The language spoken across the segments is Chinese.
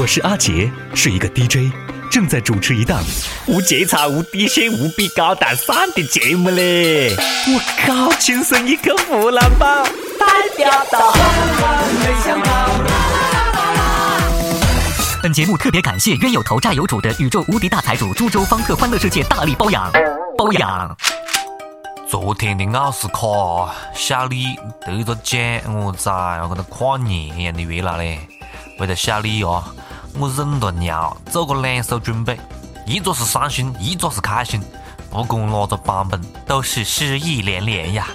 我是阿杰，是一个 DJ，正在主持一档无节操、无底线、无比高大上的节目嘞！我靠，亲生一个湖南宝，代表到。本节目特别感谢冤有头债有主的宇宙无敌大财主株洲方特欢乐世界大力包养，包养。昨天的奥斯卡，小李得着奖，我在，我跟他跨年一样的热闹嘞！为了小李啊，我忍着尿做过两手准备，一个是伤心，一个是开心。不管哪个版本，都是诗意连连呀。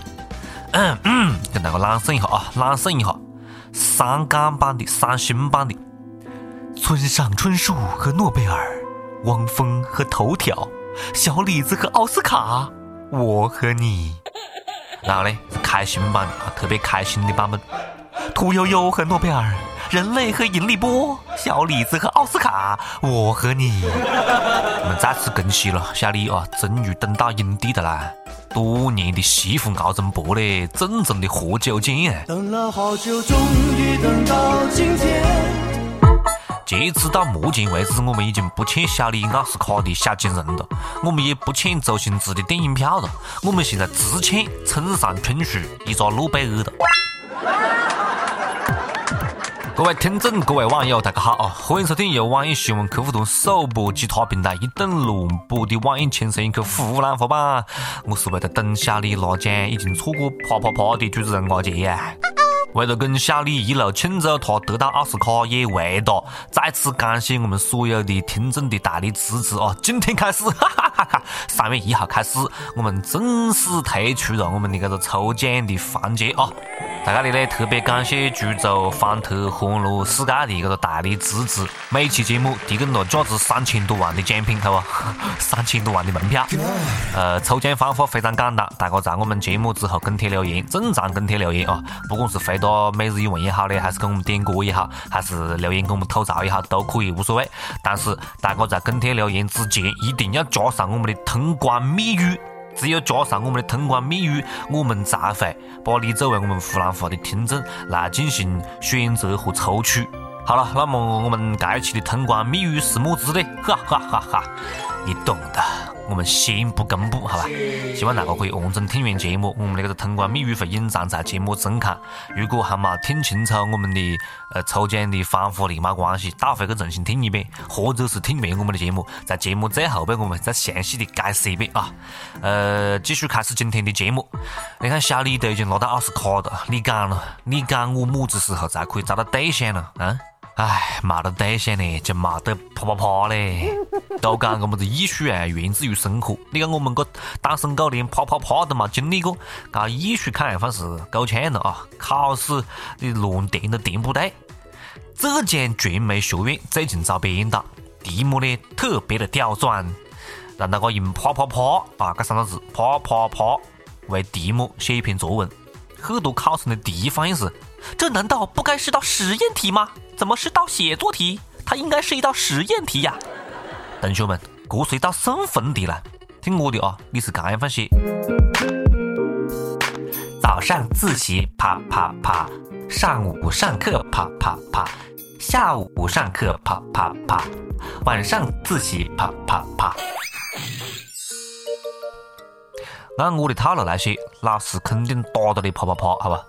嗯嗯，跟大家朗诵一下啊，朗诵一下伤感版的、伤心版的。村上春树和诺贝尔，汪峰和头条，小李子和奥斯卡，我和你。然后呢，开心版的啊，特别开心的版本。屠呦呦和诺贝尔。人类和引力波，小李子和奥斯卡，我和你，我们再次恭喜了小李啊，终于登到影帝的啦！多年的媳妇熬成婆嘞，正宗的活久见。等了好久，终于等到今天。截止到目前为止，我们已经不欠小李奥斯卡的小金人了，我们也不欠周星驰的电影票了，我们现在只欠村上春树一个诺贝尔了。各位听众，各位网友，大家好啊！欢迎收听由网易新闻客户端首播其他平台一顿乱播的网易轻松一刻湖南话版。我是为了等小李拿奖已经错过啪啪啪的主持人阿杰呀。为了跟小李一路庆祝他得到奥斯卡，也为了再次感谢我们所有的听众的大力支持啊！今天开始，哈 哈哈哈！三月一号开始，我们正式推出了我们的这个抽奖的环节啊！在这里呢，特别感谢株洲方特欢乐世界的这个大力支持，每期节目提供了价值三千多万的奖品，好吧？三千多万的门票。呃，抽奖方法非常简单，大家在我们节目之后跟帖留言，正常跟帖留言啊，不管是回。答每日一问也好的，还是给我们点歌也好，还是留言给我们吐槽也好，都可以无所谓。但是大家在跟帖留言之前，一定要加上我们的通关密语。只有加上我们的通关密语，我们才会把你作为我们湖南话的听众来进行选择和抽取。好了，那么我们这一期的通关密语是么子呢？哈哈哈哈，你懂的。我们先不公布，好吧？希望大家可以认真听完节目。我们那个通关密语会隐藏在节目中看。如果还没听清楚我们的呃抽奖的方法的，没关系，倒回去重新听一遍，或者是听完我们的节目，在节目最后边我们再详细的解释一遍啊。呃，继续开始今天的节目。你看小李都已经拿到奥斯卡了，你讲了，你讲我么子时候才可以找到对象呢？啊？哎，没得对象呢，就没得啪啪啪嘞。都讲个么子艺术啊，源自于生活。你看我们个单身狗连啪啪啪都没经历过，搞艺术看样方是够呛了啊！考试你乱填都填不对。浙江传媒学院最近找编导，题目呢特别的刁钻，让大家用啪啪啪啊这三个字啪啪啪为题目写一篇作文。很多考生的第一反应是：这难道不该是道实验题吗？怎么是道写作题？它应该是一道实验题呀！同学们，这是一道送分题了。听我的啊，你是这样放写：早上自习啪啪啪，上午上课啪啪啪，下午上课啪啪啪，晚上自习啪啪啪。按我的套路来写，老师肯定打到你啪啪啪，好吧？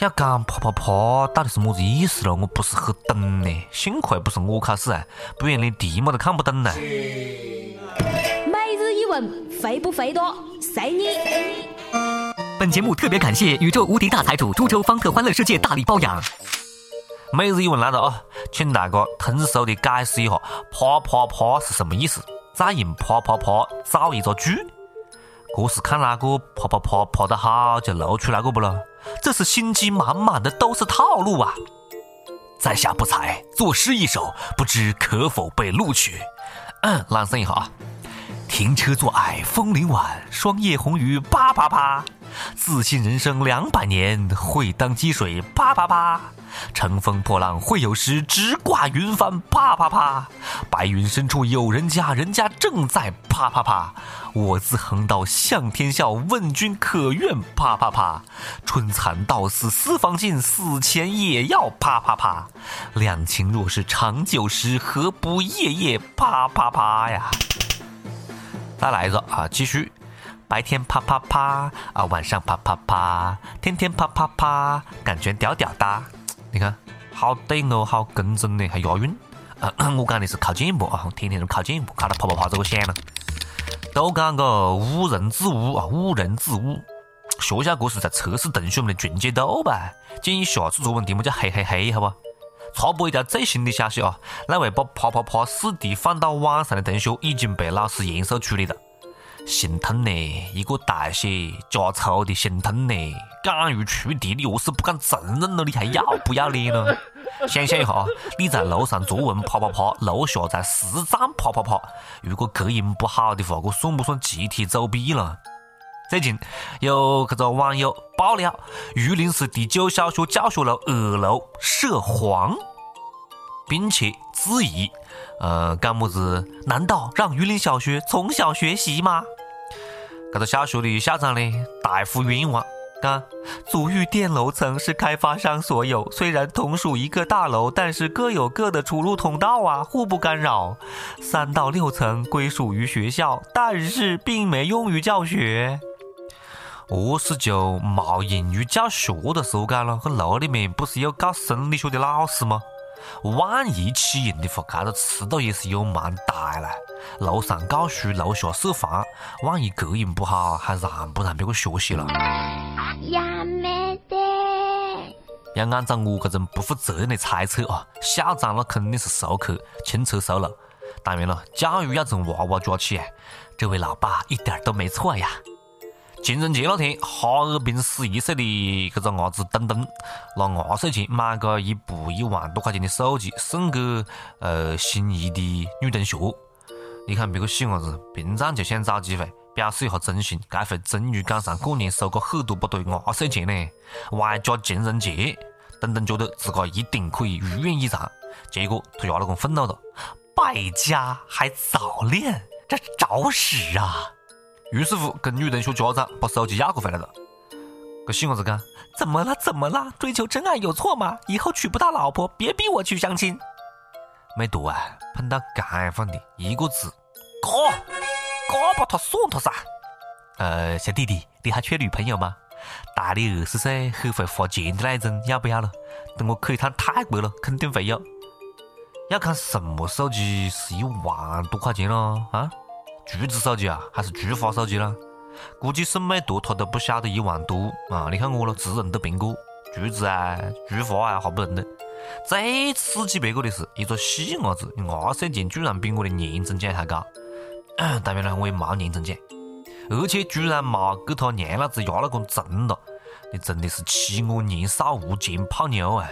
要讲啪啪啪到底是么子意思了？我不是很懂呢。幸亏不是我考试啊，不然连题目都看不懂呢。每日一问，肥不肥多？随你。本节目特别感谢宇宙无敌大财主株洲方特欢乐世界大力包养。每日一问来了啊，请大家通俗的解释一下啪啪啪是什么意思，再用啪啪啪造一个句。这是看哪个啪啪啪啪得好就露出来个不咯？这是心机满满的，都是套路啊！在下不才，作诗一首，不知可否被录取？嗯，朗诵一下啊！停车坐爱枫林晚，霜叶红于啪啪啪。自信人生两百年，会当积水啪啪啪。乘风破浪会有时，直挂云帆啪啪啪。白云深处有人家，人家正在啪啪啪。我自横刀向天笑，问君可愿啪啪啪？春蚕到死丝方尽，死前也要啪啪啪。两情若是长久时，何不夜夜啪啪啪呀？再来一个啊，继续。白天啪啪啪啊，晚上啪啪啪，天天啪啪啪，感觉屌屌哒。你看，好对哦，好工整的，还押韵。我讲的是靠键步啊，天天都靠键步，靠到啪啪啪这个响了。都讲个误人子悟啊，误人子悟。学校这是在测试同学们的纯洁度吧？建议下次作文题目叫嘿嘿嘿，好不？插播一条最新的消息啊，那位把啪啪啪试题放到网上的同学已经被老师严肃处理了。心痛呢，一个大写加粗的心痛呢。敢于出题，你何是不敢承认了？你还要不要脸了？想象一下，你在楼上作文啪啪啪，楼下在实战啪啪啪。如果隔音不好的话，这算不算集体作弊了？最近有这个网友爆料，榆林市第九小学教学楼二楼涉黄，并且质疑，呃，干么子？难道让榆林小学从小学习吗？这个小学的校长呢，大呼冤枉。足浴店楼层是开发商所有，虽然同属一个大楼，但是各有各的出入通道啊，互不干扰。三到六层归属于学校，但是并没用于教学。我是就没用于教学的时候干了，这楼里面不是有教生理学的老师吗？万一起用的话，这个尺度也是有蛮大了。楼上教书，楼下设防，万一隔音不好，还让不让别个学习了？呀没得！要按照我这种不负责任的猜测啊，校长那肯定是熟客，轻车熟路。当然了，教育要从娃娃抓起，这位老爸一点都没错呀。情人节那天，哈尔滨十一岁的这个伢子东东拿压岁钱买个一部一万多块钱的手机送给呃心仪的女同学。你看别个细伢子，平常就想找机会表示一下真心，这回终于赶上过年收个很多不对压岁钱呢，外加情人节，东东觉得自个一定可以如愿以偿。结果他家老公愤怒了，败家还早恋，这找死啊！于是乎，跟女同学家长把手机要过回来了。这细伢子讲：“怎么了？怎么了？追求真爱有错吗？以后娶不到老婆，别逼我去相亲。”没多啊，碰到这样的，一个字：嘎，嘎把他送他噻。呃，小弟弟，你还缺女朋友吗？大你二十岁，很会花钱的那种，要不要了？等我去一趟泰国了，肯定会有。要看什么手机是一万多块钱咯啊？橘子手机啊，还是菊花手机啦？估计送美图他都不晓得一万多啊！你看我了，只认得苹果，橘子啊、菊花啊，还不认得。最刺激别个的是，一个细伢子压岁钱居然比我的年终奖还高。当然了，我也没年终奖，而且居然没给他娘老子压那个重了。你真的是欺我年少无钱泡妞啊！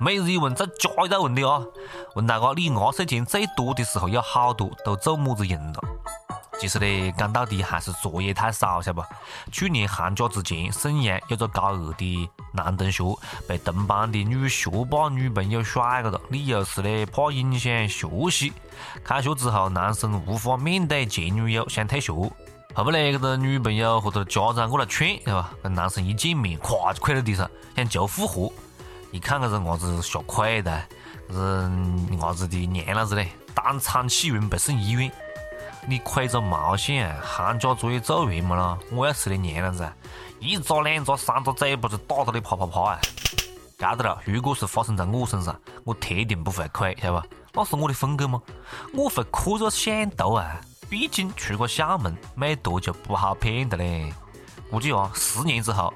每日一问再加一道问题啊！问大家，你压岁钱最多的时候有好多，都做么子用了？其实呢，讲到底还是作业太少，晓得不？去年寒假之前，沈阳有个高二的男同学被同班的女学霸女朋友甩了，理由是呢怕影响学习。开学之后，男生无法面对前女友，想退学。后不呢，这个女朋友和他的家长过来劝，对吧？跟男生一见面，咵就跪在地上，想求复合。一看这个伢子吓亏的，这个伢子的娘老子呢，当场气晕，被送医院。你亏着毛线？寒假作业做完没了？我要是你娘老子，一扎两扎三扎嘴巴子打到你啪啪啪啊！晓得了，如果是发生在我身上，我铁定不会亏，晓得不？那是我的风格吗？我会哭着想读啊！毕竟出个校门没读就不好骗的嘞。估计啊，十年之后，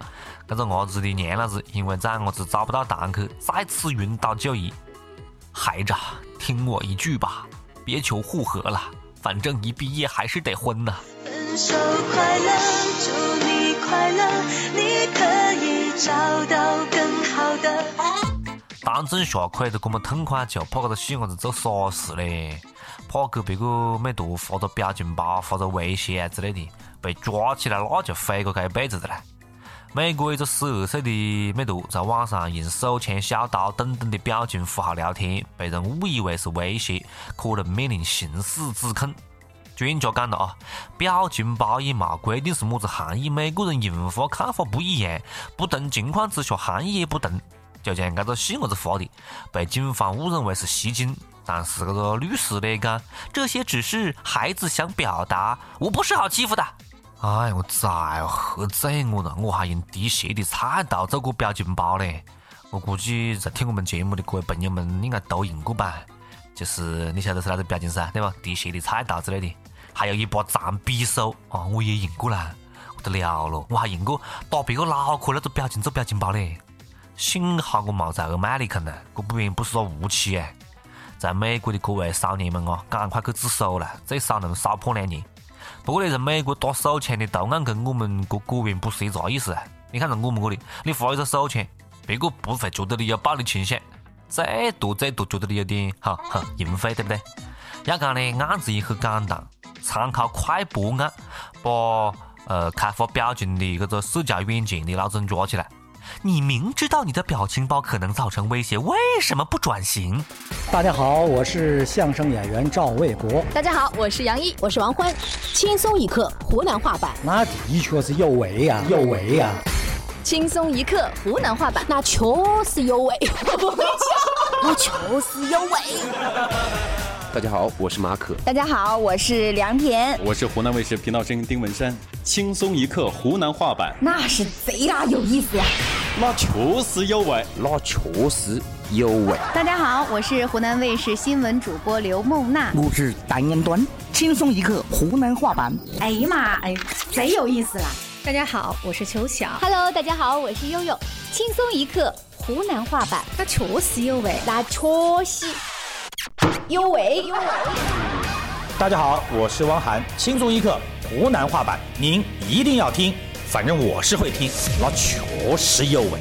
这个伢子的娘老子因为崽伢子找不到堂去，再次晕倒就医。孩子，听我一句吧，别求复合了。反正一毕业还是得婚呐。分手快乐，祝你快乐，你可以找到更好的。当众下跪都这么痛快，就怕这个细伢子做傻事嘞，怕给别个美图发个表情包、发个微信啊之类的，被抓起来那就毁个这一辈子的了。美国一个十二岁的美图在网上用手枪、小刀等等的表情符号聊天，被人误以为是威胁，可能面临刑事指控。专家讲了啊，表情包也没规定是么子含义，每个人用法看法不一样，不同情况之下含义也不同。就像这个细伢子发的，被警方误认为是袭警，但是这个律师呢讲，这些只是孩子想表达，我不是好欺负的。哎，我崽哦，吓醉我了！我还用滴血的菜刀做过表情包嘞。我估计在听我们节目的各位朋友们应该都用过吧？就是你晓得是哪个表情噻，对吧？滴血的菜刀之类的，还有一把长匕首啊，我也用过啦，不得了了！我还用过打别个脑壳那个表情做表情包嘞。幸好我冇在二麦里坑呢，我不然不是个武器哎。在美国的各位少年们啊，赶快去自首了，最少能少判两年。不过呢，在美国打手枪的图案跟我们这果然不是一个意思啊。你看在我们这里，你发一个手枪，别个不会觉得你有暴力倾向，最多最多觉得你有点哈哈淫秽，对不对？要讲呢，案子也很简单，参考快播案，把呃开发表情的这个社交软件的老总抓起来。你明知道你的表情包可能造成威胁，为什么不转型？大家好，我是相声演员赵卫国。大家好，我是杨一，我是王欢。轻松一刻湖南话版，那的确是有为呀，有为呀。轻松一刻湖南话版，那确实有为，那确实有为。大家好，我是马可。大家好，我是梁田。我是湖南卫视频道声音丁文山。轻松一刻湖南话版，那是贼拉有意思呀！那确实有味，那确实有味。大家好，我是湖南卫视新闻主播刘梦娜。我是单言端。轻松一刻湖南话版。哎呀妈，哎，贼有意思啦！大家好，我是秋晓。Hello，大家好，我是悠悠。轻松一刻湖南话版，那确实有味，那确实。有味，有味。大家好，我是汪涵，轻松一刻湖南话版，您一定要听，反正我是会听，那确实有为。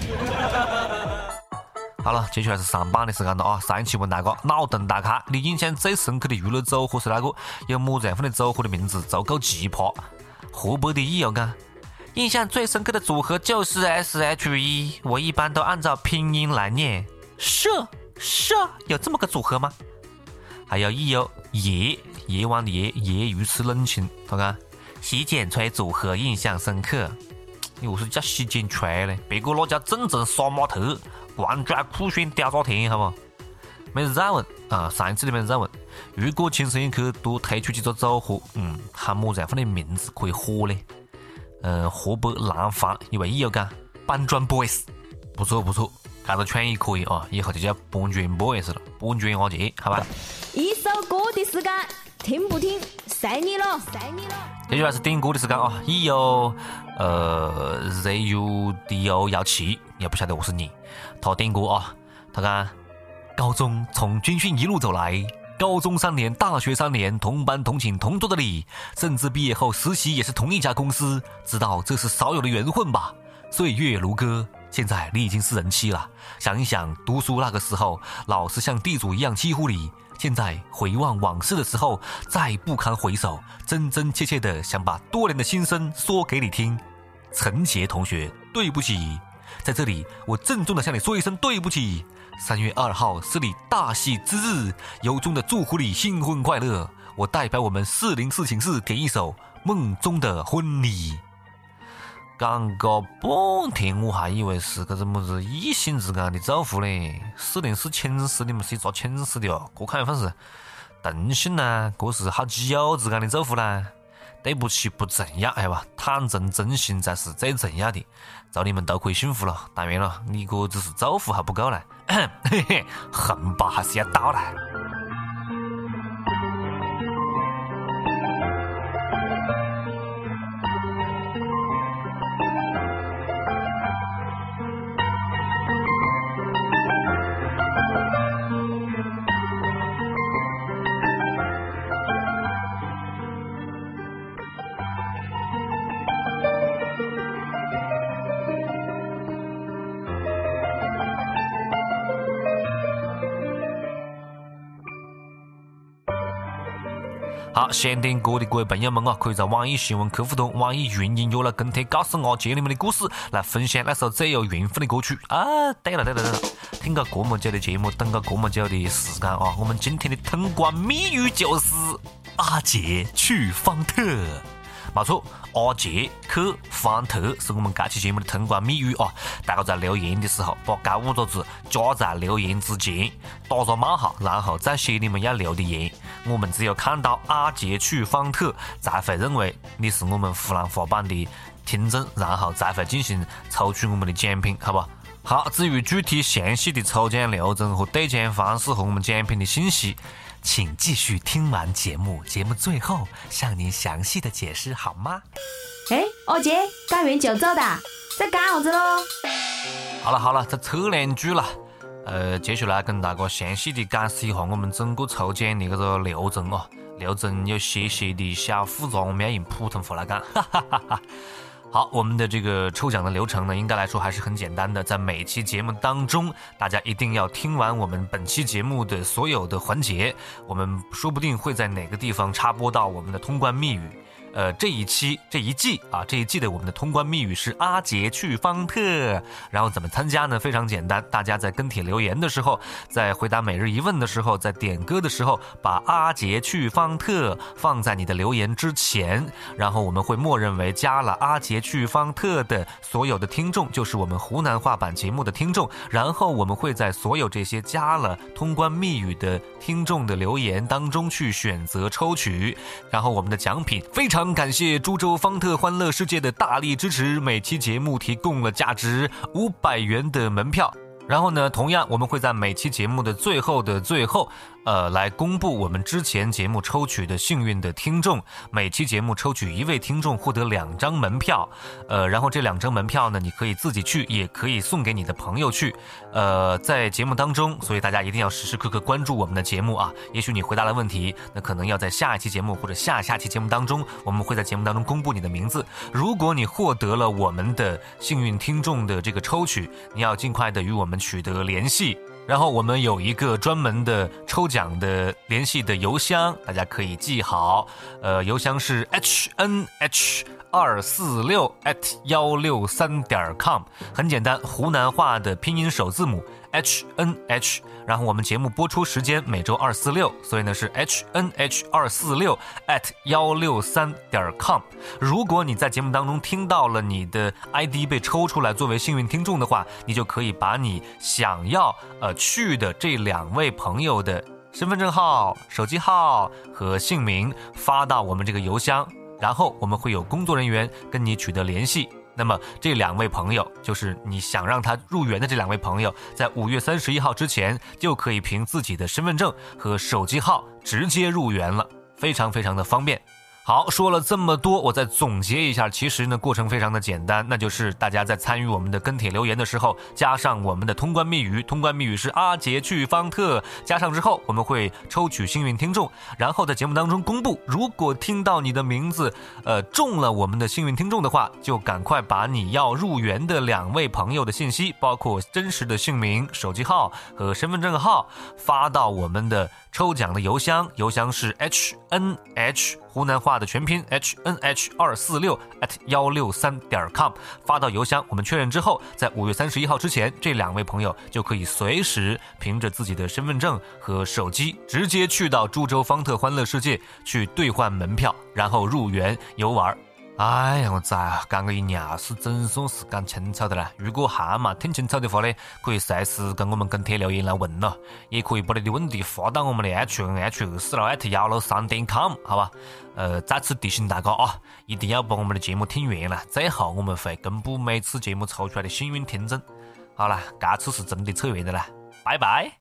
好了，接下来是上班的时间了啊！上一期问大家脑洞大开，你印象最深刻的娱乐组合是哪个？有么子样的组合的名字足够奇葩？湖北的益友讲，印象最深刻的组合就是 S.H.E，我一般都按照拼音来念，社社有这么个组合吗？还有益友夜夜晚的夜夜如此冷清，他讲洗剪吹组合印象深刻。你为啥叫洗剪吹呢？别个那叫正宗杀马特，贯拽酷炫屌炸天，好不？没人再问啊！上一次都没人再问。如果轻松一刻多推出几个组合，嗯，喊么子样的名字可以火呢？嗯，河北廊坊一位益友讲搬砖 boys，不错不错。这个创意可以啊，以后就叫搬砖 boys 了，搬砖阿杰，好吧？一首歌的时间，听不听，随你了，随你了。这句话是点歌的时间啊！已有呃 ZUDO 幺七，也不晓得我是你，他点歌啊，他讲高中从军训一路走来，高中三年，大学三年，同班同寝同桌的你，甚至毕业后实习也是同一家公司，知道这是少有的缘分吧？岁月如歌。现在你已经是人妻了，想一想读书那个时候，老师像地主一样欺负你。现在回望往事的时候，再不堪回首，真真切切的想把多年的心声说给你听。陈杰同学，对不起，在这里我郑重的向你说一声对不起。三月二号是你大喜之日，由衷的祝福你新婚快乐。我代表我们四零四寝室点一首《梦中的婚礼》。讲个半天，我还以为是个什么子异性之间的祝福嘞。四零四寝室，你们是一个寝室的哦？这看样份是同性呢？这是好基友之间的祝福啦？对不起，不重要，哎吧？坦诚真心才是最重要的。祝你们都可以幸福了。当然了，你哥只是祝福还不够呢，嘿嘿，红包还是要到啦。好，想听歌的各位朋友们啊，可以在网易新闻客户端、网易云音乐来跟帖，告诉阿杰你们的故事，来分享那首最有缘分的歌曲啊！对了对了对了，听个这么久的节目，等个这么久的时间啊，我们今天的通关密语就是阿杰去方特。没错，阿杰去方特是我们这期节目的通关密语啊！大家在留言的时候，把这五个字加在留言之前，打个冒号，然后再写你们要留的言。我们只有看到阿杰去方特，才会认为你是我们湖南话版的听众，然后才会进行抽取我们的奖品，好不？好，至于具体详细的抽奖流程和兑奖方式和我们奖品的信息。请继续听完节目，节目最后向您详细的解释好吗？哎，阿杰，干完就走的，在干啥子喽？好了好了，这扯两句了。呃，接下来跟大家详细的解释一下我们整个抽奖的这个流程哦。流程有些些的小复杂，我们要用普通话来讲。哈哈哈哈。好，我们的这个抽奖的流程呢，应该来说还是很简单的。在每期节目当中，大家一定要听完我们本期节目的所有的环节，我们说不定会在哪个地方插播到我们的通关密语。呃，这一期这一季啊，这一季的我们的通关密语是阿杰去方特。然后怎么参加呢？非常简单，大家在跟帖留言的时候，在回答每日一问的时候，在点歌的时候，把阿杰去方特放在你的留言之前，然后我们会默认为加了阿杰去方特的所有的听众就是我们湖南话版节目的听众。然后我们会在所有这些加了通关密语的听众的留言当中去选择抽取，然后我们的奖品非常。感谢株洲方特欢乐世界的大力支持，每期节目提供了价值五百元的门票。然后呢，同样我们会在每期节目的最后的最后。呃，来公布我们之前节目抽取的幸运的听众，每期节目抽取一位听众获得两张门票，呃，然后这两张门票呢，你可以自己去，也可以送给你的朋友去，呃，在节目当中，所以大家一定要时时刻刻关注我们的节目啊。也许你回答了问题，那可能要在下一期节目或者下下期节目当中，我们会在节目当中公布你的名字。如果你获得了我们的幸运听众的这个抽取，你要尽快的与我们取得联系。然后我们有一个专门的抽奖的联系的邮箱，大家可以记好，呃，邮箱是 h n h 二四六 at 幺六三点 com，很简单，湖南话的拼音首字母。H n h，然后我们节目播出时间每周二四六，所以呢是 h n h 二四六 at 幺六三点 com。如果你在节目当中听到了你的 ID 被抽出来作为幸运听众的话，你就可以把你想要呃去的这两位朋友的身份证号、手机号和姓名发到我们这个邮箱，然后我们会有工作人员跟你取得联系。那么这两位朋友，就是你想让他入园的这两位朋友，在五月三十一号之前，就可以凭自己的身份证和手机号直接入园了，非常非常的方便。好，说了这么多，我再总结一下。其实呢，过程非常的简单，那就是大家在参与我们的跟帖留言的时候，加上我们的通关密语，通关密语是阿杰去方特，加上之后，我们会抽取幸运听众，然后在节目当中公布。如果听到你的名字，呃，中了我们的幸运听众的话，就赶快把你要入园的两位朋友的信息，包括真实的姓名、手机号和身份证号，发到我们的抽奖的邮箱，邮箱是 h n h。湖南话的全拼 h n h 二四六 at 幺六三点 com 发到邮箱，我们确认之后，在五月三十一号之前，这两位朋友就可以随时凭着自己的身份证和手机，直接去到株洲方特欢乐世界去兑换门票，然后入园游玩。哎呀，我崽啊！讲个一尿是总算是讲清楚的了。如果还没听清楚的话呢，可以随时跟我们跟帖留言来问咯，也可以把你的问题发到我们的 h n h 二四六 at 幺六三点 com，好吧？呃，再次提醒大家啊，一定要把我们的节目听完了，最后我们会公布每次节目抽出来的幸运听众。好了，这次是真的扯远的了，拜拜。